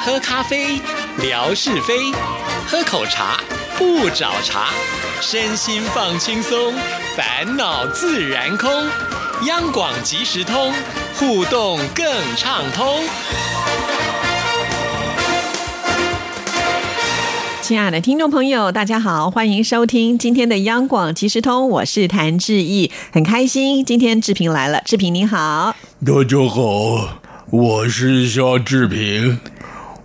喝咖啡，聊是非；喝口茶，不找茬。身心放轻松，烦恼自然空。央广即时通，互动更畅通。亲爱的听众朋友，大家好，欢迎收听今天的央广即时通，我是谭志毅，很开心今天志平来了，志平你好，大家好，我是夏志平，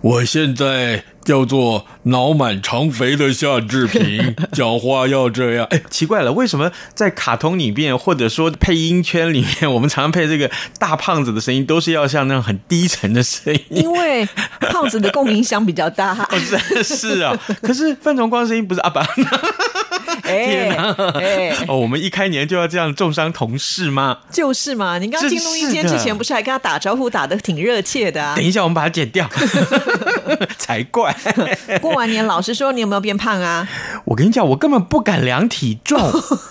我现在。叫做脑满肠肥的夏志平，讲话要这样。哎，奇怪了，为什么在卡通里面，或者说配音圈里面，我们常常配这个大胖子的声音，都是要像那种很低沉的声音？因为 胖子的共鸣箱比较大。哦是是啊，可是范崇光声音不是阿爸。天哪！哦，我们一开年就要这样重伤同事吗？就是嘛，你刚进录音间之前，不是还跟他打招呼，打的挺热切的啊？等一下，我们把它剪掉，才怪。过完年，老实说，你有没有变胖啊？我跟你讲，我根本不敢量体重，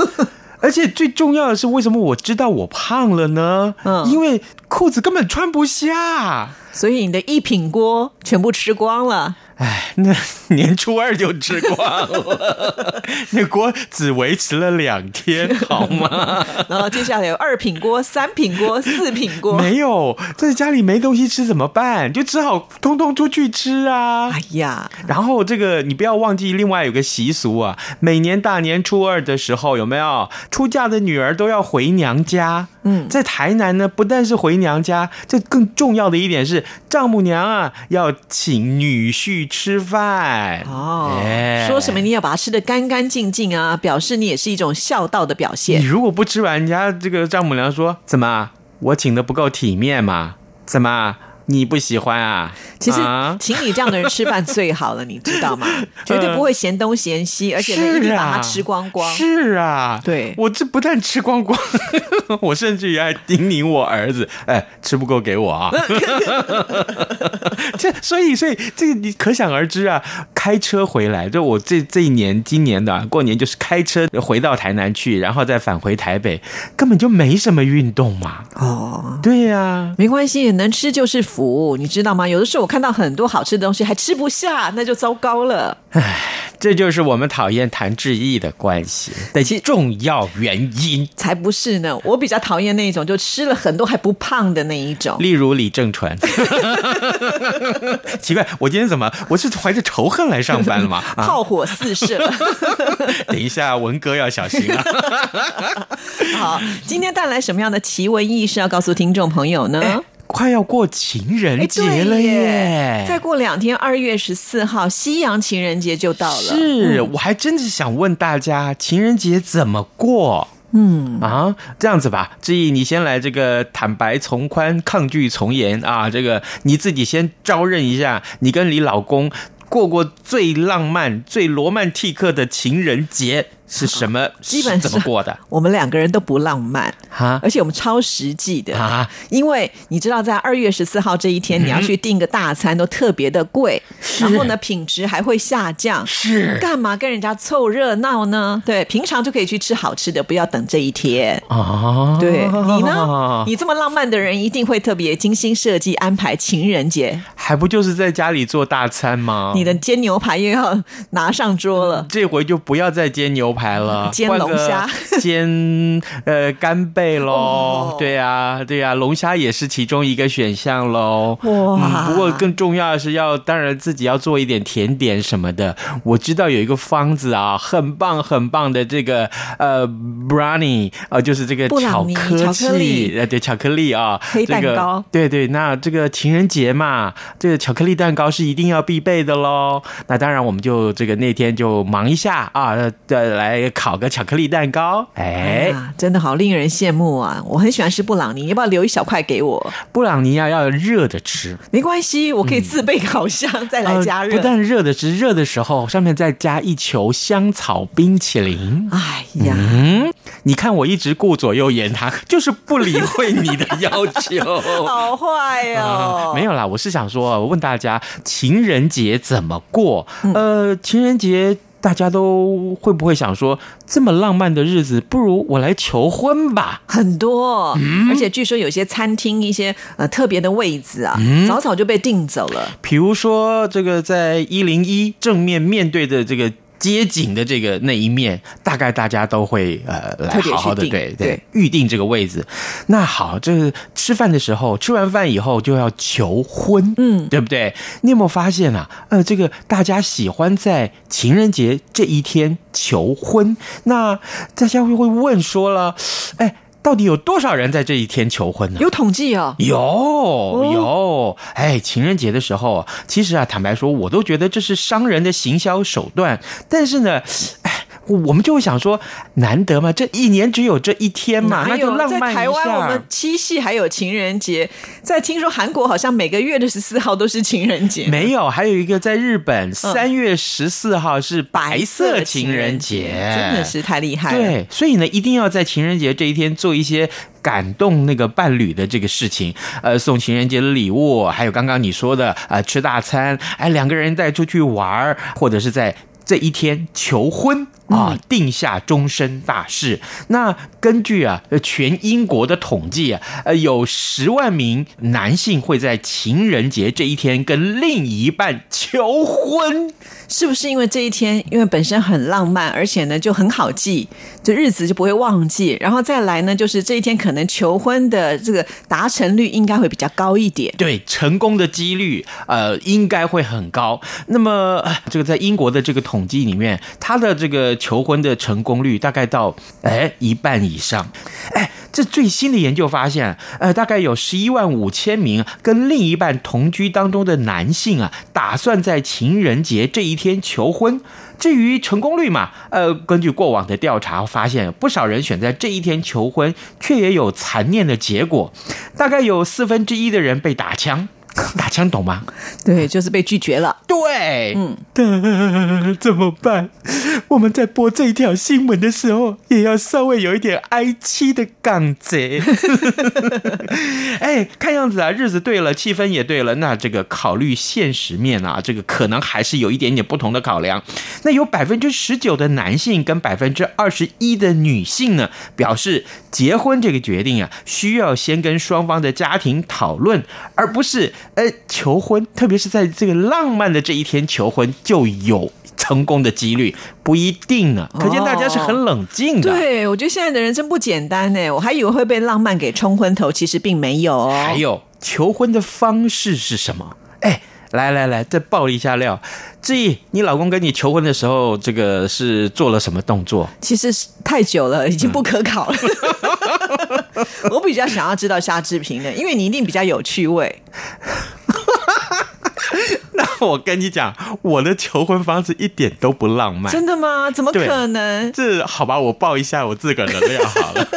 而且最重要的是，为什么我知道我胖了呢？嗯，因为裤子根本穿不下，所以你的一品锅全部吃光了。哎，那年初二就吃光了，那锅只维持了两天，好吗？然后接下来有二品锅、三品锅、四品锅，没有在家里没东西吃怎么办？就只好通通出去吃啊！哎呀，然后这个你不要忘记，另外有个习俗啊，每年大年初二的时候，有没有出嫁的女儿都要回娘家？嗯，在台南呢，不但是回娘家，这更重要的一点是，丈母娘啊要请女婿吃饭哦。说什么你要把它吃的干干净净啊，表示你也是一种孝道的表现。你如果不吃完，人家这个丈母娘说怎么我请的不够体面嘛？怎么？你不喜欢啊？其实请你这样的人吃饭最好了，你知道吗？绝对不会嫌东嫌西，而且一定把它吃光光。是啊，对我这不但吃光光，我甚至于还叮咛我儿子：“哎，吃不够给我啊！” 这所以所以这个你可想而知啊。开车回来，就我这这一年今年的过年就是开车回到台南去，然后再返回台北，根本就没什么运动嘛。哦，对呀，没关系，能吃就是。福，你知道吗？有的时候我看到很多好吃的东西还吃不下，那就糟糕了。唉，这就是我们讨厌谭志毅的关系的重要原因。才不是呢，我比较讨厌那一种就吃了很多还不胖的那一种。例如李正淳。奇怪，我今天怎么我是怀着仇恨来上班了吗？炮火四射。等一下，文哥要小心啊。好，今天带来什么样的奇闻异事要告诉听众朋友呢？快要过情人节了耶！再过两天，二月十四号，西洋情人节就到了。是，我还真是想问大家，情人节怎么过？嗯啊，这样子吧，志毅，你先来这个坦白从宽，抗拒从严啊！这个你自己先招认一下，你跟你老公过过最浪漫、最罗曼蒂克的情人节。是什么？基本怎么过的？我们两个人都不浪漫哈，而且我们超实际的啊！因为你知道，在二月十四号这一天，你要去订个大餐都特别的贵，然后呢，品质还会下降。是干嘛跟人家凑热闹呢？对，平常就可以去吃好吃的，不要等这一天啊！对你呢？你这么浪漫的人，一定会特别精心设计安排情人节，还不就是在家里做大餐吗？你的煎牛排又要拿上桌了，这回就不要再煎牛排。了，煎龙虾，煎呃干贝喽，对呀，对呀，龙虾也是其中一个选项喽。哇，不过更重要的是要，当然自己要做一点甜点什么的。我知道有一个方子啊，很棒很棒的这个呃，brownie 啊，就是这个巧克力，呃，对，巧克力啊，黑蛋糕，对对，那这个情人节嘛，这个巧克力蛋糕是一定要必备的喽。那当然，我们就这个那天就忙一下啊，呃来。来烤个巧克力蛋糕，哎，真的好令人羡慕啊！我很喜欢吃布朗尼，要不要留一小块给我？布朗尼要，要热的吃，没关系，我可以自备烤箱 再来加热。不但热的吃，热的时候上面再加一球香草冰淇淋。哎呀，嗯，你看我一直顾左右言他，就是不理会你的要求，好坏哦。没有啦，我是想说，我问大家，情人节怎么过？呃，情人节。大家都会不会想说，这么浪漫的日子，不如我来求婚吧？很多，而且据说有些餐厅一些呃特别的位置啊，早早就被订走了。比如说，这个在一零一正面面对的这个。街景的这个那一面，大概大家都会呃来好好的对对预定这个位置。那好，这个吃饭的时候，吃完饭以后就要求婚，嗯，对不对？你有没有发现啊？呃，这个大家喜欢在情人节这一天求婚，那大家会会问说了，哎。到底有多少人在这一天求婚呢？有统计哦，有有。哎，情人节的时候，其实啊，坦白说，我都觉得这是商人的行销手段。但是呢，哎。我们就会想说，难得嘛，这一年只有这一天嘛，那就浪漫一下。在台湾，我们七夕还有情人节，在听说韩国好像每个月的十四号都是情人节。没有，还有一个在日本三月十四号是白色情人节，真的是太厉害。对，所以呢，一定要在情人节这一天做一些感动那个伴侣的这个事情，呃，送情人节的礼物，还有刚刚你说的呃吃大餐，哎，两个人带出去玩或者是在。这一天求婚啊，定下终身大事。那根据啊，全英国的统计啊，呃，有十万名男性会在情人节这一天跟另一半求婚。是不是因为这一天，因为本身很浪漫，而且呢就很好记，这日子就不会忘记。然后再来呢，就是这一天可能求婚的这个达成率应该会比较高一点。对，成功的几率呃应该会很高。那么这个在英国的这个统计里面，它的这个求婚的成功率大概到哎一半以上。哎，这最新的研究发现，呃，大概有十一万五千名跟另一半同居当中的男性啊，打算在情人节这一天。求婚，至于成功率嘛，呃，根据过往的调查发现，不少人选在这一天求婚，却也有残念的结果，大概有四分之一的人被打枪。打枪懂吗？对，就是被拒绝了。对，嗯，怎么办？我们在播这条新闻的时候，也要稍微有一点哀戚的感觉。哎，看样子啊，日子对了，气氛也对了，那这个考虑现实面啊，这个可能还是有一点点不同的考量。那有百分之十九的男性跟百分之二十一的女性呢，表示结婚这个决定啊，需要先跟双方的家庭讨论，而不是。呃，求婚，特别是在这个浪漫的这一天求婚，就有成功的几率，不一定呢。可见大家是很冷静的。对，我觉得现在的人真不简单呢。我还以为会被浪漫给冲昏头，其实并没有。还有求婚的方式是什么？哎，来来来，再爆一下料。志毅，你老公跟你求婚的时候，这个是做了什么动作？其实太久了，已经不可考了。我比较想要知道夏志平的，因为你一定比较有趣味。那我跟你讲，我的求婚方式一点都不浪漫。真的吗？怎么可能？这好吧，我报一下我自个儿的料好了。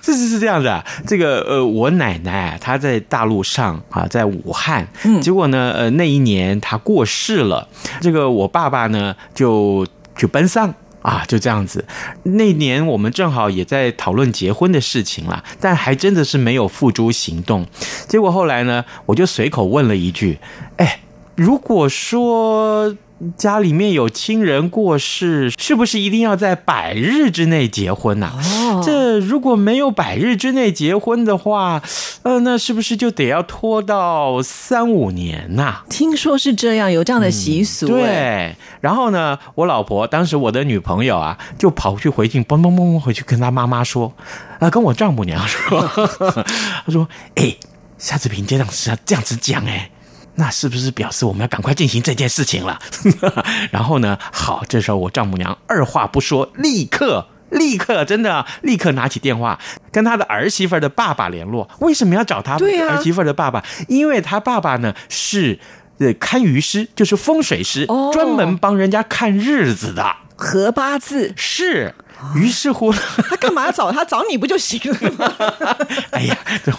这 是是这样的，这个呃，我奶奶她在大陆上啊，在武汉，嗯，结果呢，呃，那一年她过世了，这个我爸爸呢就去奔丧。啊，就这样子。那年我们正好也在讨论结婚的事情啦，但还真的是没有付诸行动。结果后来呢，我就随口问了一句：“哎，如果说……”家里面有亲人过世，是不是一定要在百日之内结婚呐？哦，这如果没有百日之内结婚的话，呃，那是不是就得要拖到三五年呐？听说是这样，有这样的习俗。对，然后呢，我老婆当时我的女朋友啊，就跑去回去，嘣嘣嘣嘣回去跟她妈妈说，啊，跟我丈母娘说，她说，哎，下次平这样子这样子讲，哎。那是不是表示我们要赶快进行这件事情了？然后呢？好，这时候我丈母娘二话不说，立刻、立刻，真的立刻拿起电话跟他的儿媳妇的爸爸联络。为什么要找他儿媳妇的爸爸？因为他爸爸呢是呃堪舆师，就是风水师，专门帮人家看日子的，合八字是。于是乎，他干嘛要找他？找你不就行了吗？哎呀，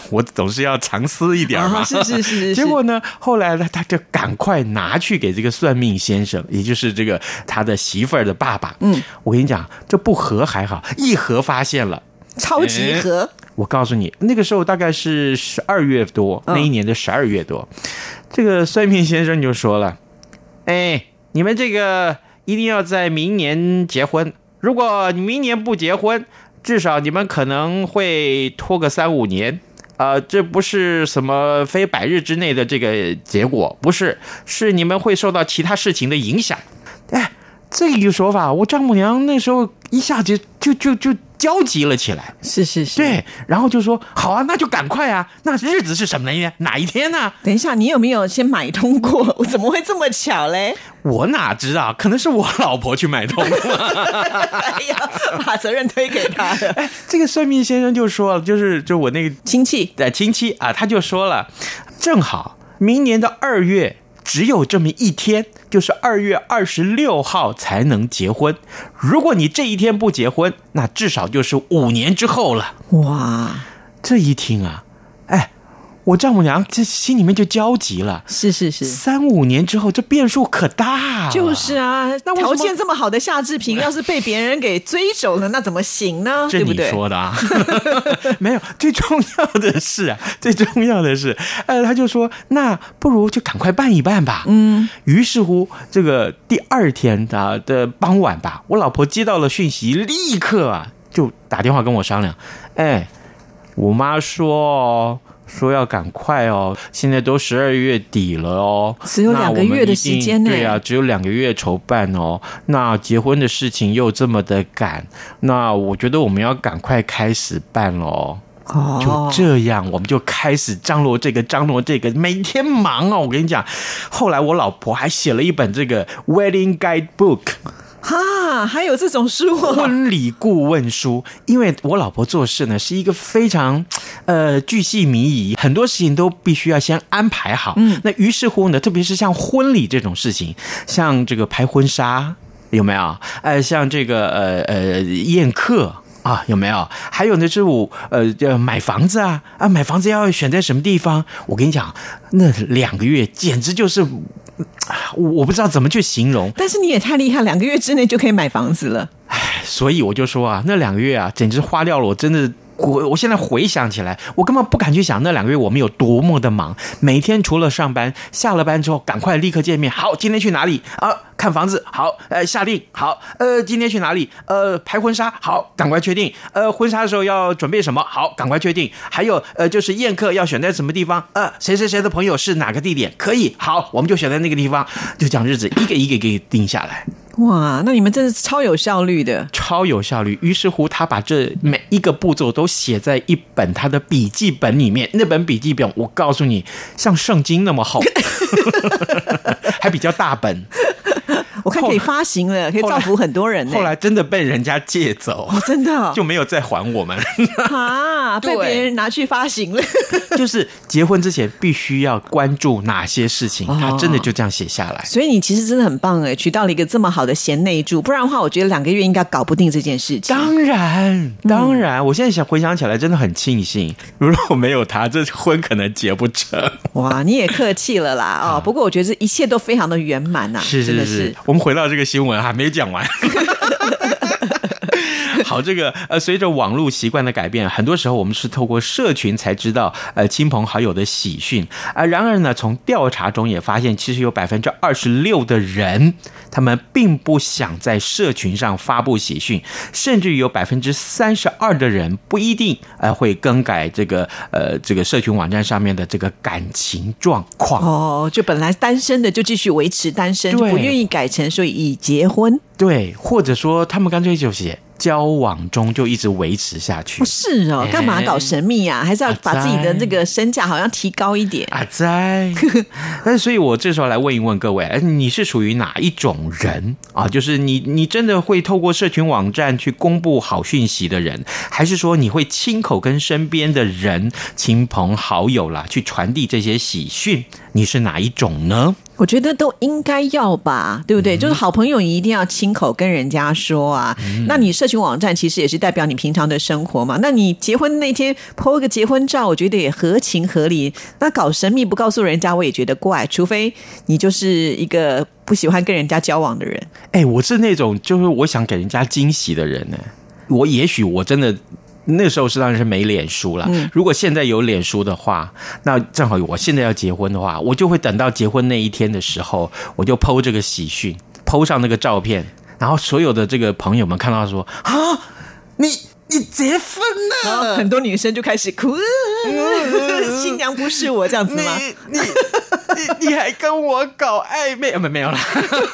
我总是要藏私一点嘛。是是是。结果呢，后来呢，他就赶快拿去给这个算命先生，也就是这个他的媳妇儿的爸爸。嗯，我跟你讲，这不合还好，一合发现了，超级合。我告诉你，那个时候大概是十二月多，那一年的十二月多，这个算命先生就说了：“哎，你们这个。”一定要在明年结婚。如果你明年不结婚，至少你们可能会拖个三五年。呃，这不是什么非百日之内的这个结果，不是，是你们会受到其他事情的影响。哎，这一个说法，我丈母娘那时候一下子就就就。焦急了起来，是是是，对，然后就说好啊，那就赶快啊，那日子是什么呢？哪一天呢？等一下，你有没有先买通过？我怎么会这么巧嘞？我哪知道？可能是我老婆去买通了。哎呀，把责任推给他了。哎，这个算命先生就说了，就是就我那个亲戚的亲戚啊，他就说了，正好明年的二月。只有这么一天，就是二月二十六号才能结婚。如果你这一天不结婚，那至少就是五年之后了。哇，这一听啊，哎。我丈母娘这心里面就焦急了，是是是，三五年之后这变数可大。就是啊，那条件这么好的夏志平，要是被别人给追走了，那怎么行呢？这你说的啊？没有，最重要的是啊，最重要的是，呃，他就说，那不如就赶快办一办吧。嗯，于是乎，这个第二天的的傍晚吧，我老婆接到了讯息，立刻啊就打电话跟我商量。哎，我妈说。说要赶快哦，现在都十二月底了哦，只有两个月的时间呢。对啊，只有两个月筹办哦。那结婚的事情又这么的赶，那我觉得我们要赶快开始办喽。哦，就这样，我们就开始张罗这个，张罗这个，每天忙哦。我跟你讲，后来我老婆还写了一本这个 wedding guide book。哈，还有这种书，婚礼顾问书。因为我老婆做事呢，是一个非常呃巨细靡遗，很多事情都必须要先安排好。嗯，那于是乎呢，特别是像婚礼这种事情，像这个拍婚纱有没有？呃，像这个呃呃宴客啊有没有？还有呢，是我呃要买房子啊啊，买房子要选在什么地方？我跟你讲，那两个月简直就是。我不知道怎么去形容，但是你也太厉害，两个月之内就可以买房子了。唉，所以我就说啊，那两个月啊，简直花掉了我真的。我我现在回想起来，我根本不敢去想那两个月我们有多么的忙。每天除了上班，下了班之后赶快立刻见面。好，今天去哪里啊？看房子。好，呃，下定。好，呃，今天去哪里？呃，拍婚纱。好，赶快确定。呃，婚纱的时候要准备什么？好，赶快确定。还有，呃，就是宴客要选在什么地方？呃，谁谁谁的朋友是哪个地点？可以。好，我们就选在那个地方，就讲日子一个一个给定下来。哇，那你们真是超有效率的，超有效率。于是乎，他把这每一个步骤都写在一本他的笔记本里面。那本笔记本，我告诉你，像圣经那么厚，还比较大本。我看可以发行了，可以造福很多人。后来真的被人家借走，真的就没有再还我们 啊！被别人拿去发行了。就是结婚之前必须要关注哪些事情，他真的就这样写下来。所以你其实真的很棒哎，娶到了一个这么好的贤内助，不然的话，我觉得两个月应该搞不定这件事情。当然，当然，我现在想回想起来，真的很庆幸，如果没有他，这婚可能结不成。哇，你也客气了啦哦。不过我觉得这一切都非常的圆满呐，是是是。我们回到这个新闻还没讲完。好，这个呃，随着网络习惯的改变，很多时候我们是透过社群才知道呃亲朋好友的喜讯啊。然而呢，从调查中也发现，其实有百分之二十六的人，他们并不想在社群上发布喜讯，甚至有百分之三十二的人不一定呃会更改这个呃这个社群网站上面的这个感情状况。哦，就本来单身的就继续维持单身，不愿意改成说已结婚。对，或者说他们干脆就写。交往中就一直维持下去，不是哦？干嘛搞神秘呀？还是要把自己的那个身价好像提高一点啊？在，那 所以，我这时候来问一问各位，你是属于哪一种人啊？就是你，你真的会透过社群网站去公布好讯息的人，还是说你会亲口跟身边的人、亲朋好友啦去传递这些喜讯？你是哪一种呢？我觉得都应该要吧，对不对？就是好朋友，你一定要亲口跟人家说啊。那你社群网站其实也是代表你平常的生活嘛。那你结婚那天 po 一个结婚照，我觉得也合情合理。那搞神秘不告诉人家，我也觉得怪。除非你就是一个不喜欢跟人家交往的人。哎，我是那种就是我想给人家惊喜的人呢。我也许我真的。那时候是当然是没脸书了。如果现在有脸书的话，那正好我现在要结婚的话，我就会等到结婚那一天的时候，我就剖这个喜讯。PO 上那个照片，然后所有的这个朋友们看到说啊，你你结婚然后了，很多女生就开始哭，新娘不是我这样子吗？你你你 你还跟我搞暧昧？啊，没没有啦，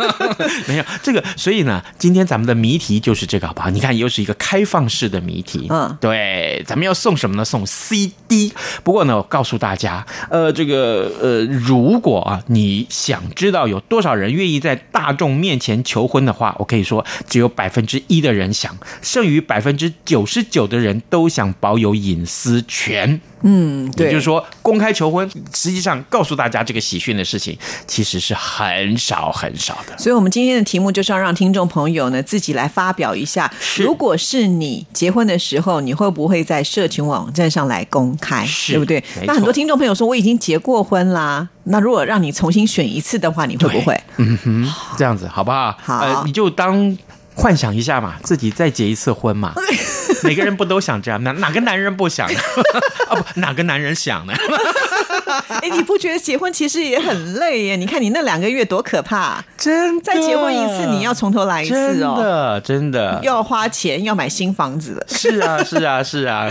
没有这个。所以呢，今天咱们的谜题就是这个，好不好？你看，又是一个开放式的谜题。嗯对，咱们要送什么呢？送 CD。不过呢，我告诉大家，呃，这个呃，如果啊，你想知道有多少人愿意在大众面前求婚的话，我可以说，只有百分之一的人想，剩余百分之九十九的人都想保有隐私权。嗯，对，也就是说，公开求婚，实际上告诉大家这个喜讯的事情，其实是很少很少的。所以，我们今天的题目就是要让听众朋友呢自己来发表一下，如果是你结婚的时候，你会不会在社群网站上来公开，对不对那很多听众朋友说我已经结过婚啦，那如果让你重新选一次的话，你会不会？嗯哼，这样子好不好？好呃，你就当幻想一下嘛，自己再结一次婚嘛。每个人不都想这样？哪哪个男人不想呢？啊不，哪个男人想呢？哎，你不觉得结婚其实也很累耶？你看你那两个月多可怕！真的，再结婚一次，你要从头来一次哦真哦，的真的又要花钱，要买新房子了。是啊，是啊，是啊，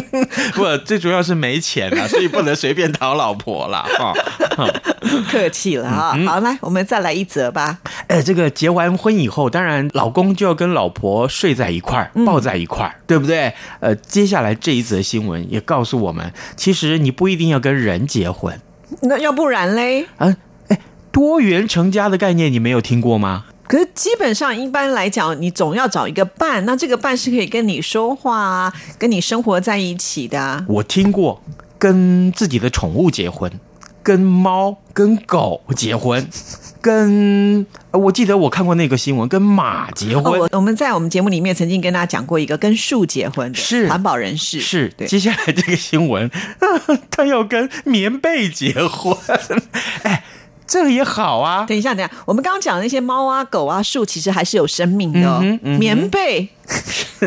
不，最主要是没钱啊，所以不能随便讨老婆啦。哈、客气了啊！嗯好，来，我们再来一则吧。呃，这个结完婚以后，当然老公就要跟老婆睡在一块儿，抱在一块儿，对不对？呃，接下来这一则新闻也告诉我们，其实你不一定要跟人结婚那要不然嘞？啊。哎，多元成家的概念你没有听过吗？可是基本上一般来讲，你总要找一个伴，那这个伴是可以跟你说话啊，跟你生活在一起的、啊。我听过跟自己的宠物结婚，跟猫、跟狗结婚，跟呃我记得我看过那个新闻，跟马结哦，婚。我我们在我们节目里面曾经跟大家讲过一个跟树结婚的，是环保人士，是，对。接下来这个新闻，他要跟棉被结婚，哎，这个也好啊。等一下，等一下，我们刚刚讲的那些猫啊、狗啊、树，其实还是有生命的、哦。嗯哼嗯哼棉被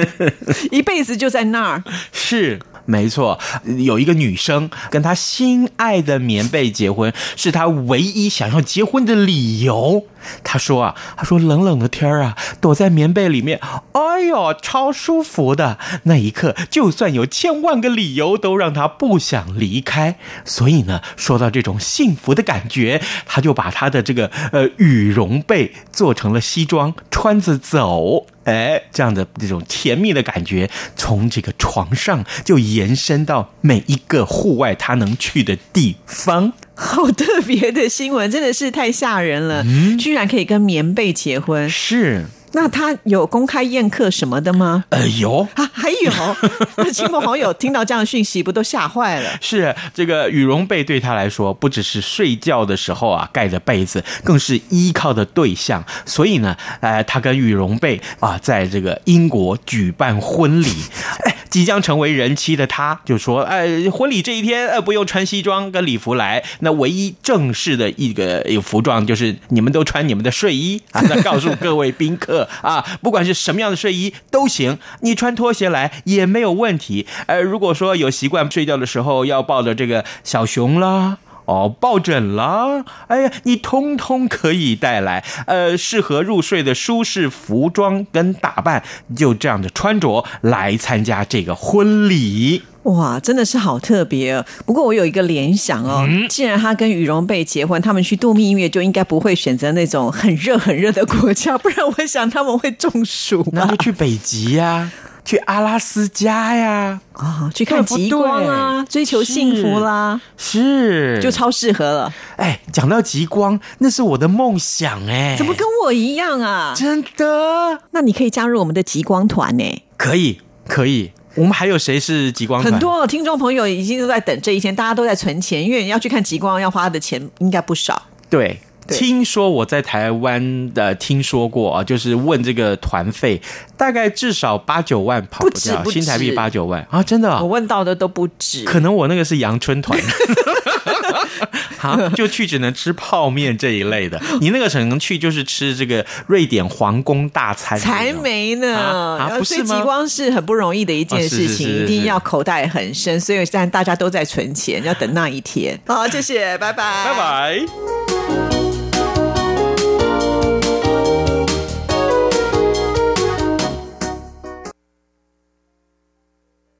一辈子就在那儿，是。没错，有一个女生跟她心爱的棉被结婚，是她唯一想要结婚的理由。他说啊，他说冷冷的天儿啊，躲在棉被里面，哎呦，超舒服的。那一刻，就算有千万个理由，都让他不想离开。所以呢，说到这种幸福的感觉，他就把他的这个呃羽绒被做成了西装，穿着走。哎，这样的这种甜蜜的感觉，从这个床上就延伸到每一个户外他能去的地方。好特别的新闻，真的是太吓人了，嗯居然可以跟棉被结婚。是，那他有公开宴客什么的吗？哎呦，啊，还有，那亲朋好友听到这样的讯息，不都吓坏了？是这个羽绒被对他来说，不只是睡觉的时候啊盖的被子，更是依靠的对象。所以呢，呃，他跟羽绒被啊，在这个英国举办婚礼。哎，即将成为人妻的他，就说，呃，婚礼这一天，呃，不用穿西装跟礼服来，那唯一正式的一个一个服装就是你们都穿你们的睡衣 啊。那告诉各位宾客啊，不管是什么样的睡衣都行，你穿拖鞋来也没有问题。呃，如果说有习惯睡觉的时候要抱着这个小熊啦。哦，抱枕啦，哎呀，你通通可以带来，呃，适合入睡的舒适服装跟打扮，就这样的穿着来参加这个婚礼。哇，真的是好特别哦！不过我有一个联想哦，既然他跟羽绒被结婚，他们去度蜜月就应该不会选择那种很热很热的国家，不然我想他们会中暑吧那就？去北极呀、去阿拉斯加呀，啊、去看极光啊，追求幸福啦，是，就超适合了。哎，讲到极光，那是我的梦想哎，怎么跟我一样啊？真的那你可以加入我们的极光团呢。可以可以？我们还有谁是极光团？很多听众朋友已经都在等这一天，大家都在存钱，因为你要去看极光，要花的钱应该不少。对。对听说我在台湾的听说过啊，就是问这个团费，大概至少八九万跑掉，不止不新台币八九万啊，真的啊、我问到的都不止。可能我那个是阳春团，啊，就去只能吃泡面这一类的。你那个可能去就是吃这个瑞典皇宫大餐，才没呢！啊啊不是吗追极光是很不容易的一件事情，哦是是是是一定要口袋很深，所以现在大家都在存钱，要等那一天。好，谢谢，拜拜，拜拜。